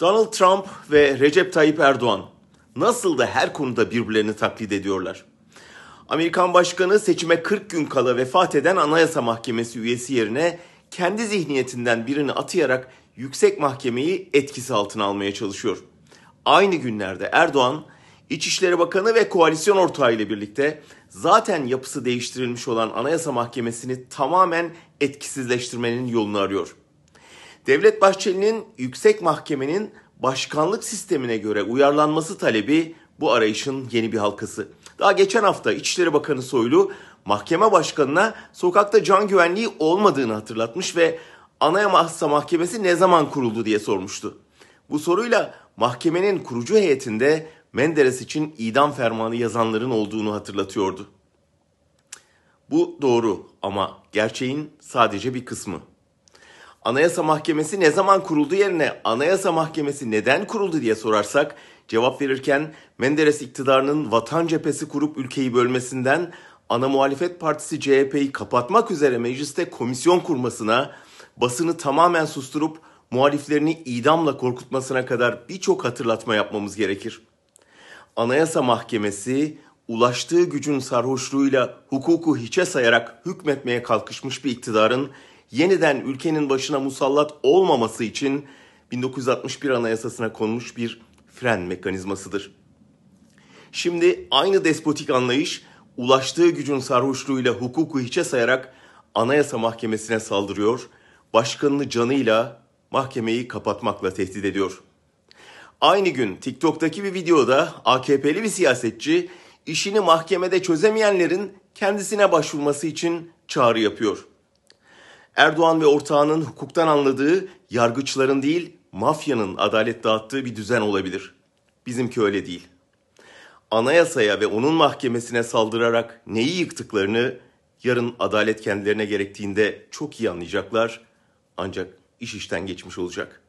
Donald Trump ve Recep Tayyip Erdoğan nasıl da her konuda birbirlerini taklit ediyorlar. Amerikan Başkanı seçime 40 gün kala vefat eden Anayasa Mahkemesi üyesi yerine kendi zihniyetinden birini atayarak yüksek mahkemeyi etkisi altına almaya çalışıyor. Aynı günlerde Erdoğan, İçişleri Bakanı ve koalisyon ortağı ile birlikte zaten yapısı değiştirilmiş olan Anayasa Mahkemesi'ni tamamen etkisizleştirmenin yolunu arıyor. Devlet Bahçeli'nin yüksek mahkemenin başkanlık sistemine göre uyarlanması talebi bu arayışın yeni bir halkası. Daha geçen hafta İçişleri Bakanı Soylu mahkeme başkanına sokakta can güvenliği olmadığını hatırlatmış ve Anayasa Mahkemesi ne zaman kuruldu diye sormuştu. Bu soruyla mahkemenin kurucu heyetinde Menderes için idam fermanı yazanların olduğunu hatırlatıyordu. Bu doğru ama gerçeğin sadece bir kısmı. Anayasa Mahkemesi ne zaman kuruldu yerine Anayasa Mahkemesi neden kuruldu diye sorarsak cevap verirken Menderes iktidarının vatan cephesi kurup ülkeyi bölmesinden ana muhalefet partisi CHP'yi kapatmak üzere mecliste komisyon kurmasına, basını tamamen susturup muhaliflerini idamla korkutmasına kadar birçok hatırlatma yapmamız gerekir. Anayasa Mahkemesi ulaştığı gücün sarhoşluğuyla hukuku hiçe sayarak hükmetmeye kalkışmış bir iktidarın yeniden ülkenin başına musallat olmaması için 1961 Anayasasına konmuş bir fren mekanizmasıdır. Şimdi aynı despotik anlayış ulaştığı gücün sarhoşluğuyla hukuku hiçe sayarak Anayasa Mahkemesi'ne saldırıyor, başkanını canıyla mahkemeyi kapatmakla tehdit ediyor. Aynı gün TikTok'taki bir videoda AKP'li bir siyasetçi işini mahkemede çözemeyenlerin kendisine başvurması için çağrı yapıyor. Erdoğan ve ortağının hukuktan anladığı yargıçların değil mafyanın adalet dağıttığı bir düzen olabilir. Bizimki öyle değil. Anayasaya ve onun mahkemesine saldırarak neyi yıktıklarını yarın adalet kendilerine gerektiğinde çok iyi anlayacaklar. Ancak iş işten geçmiş olacak.''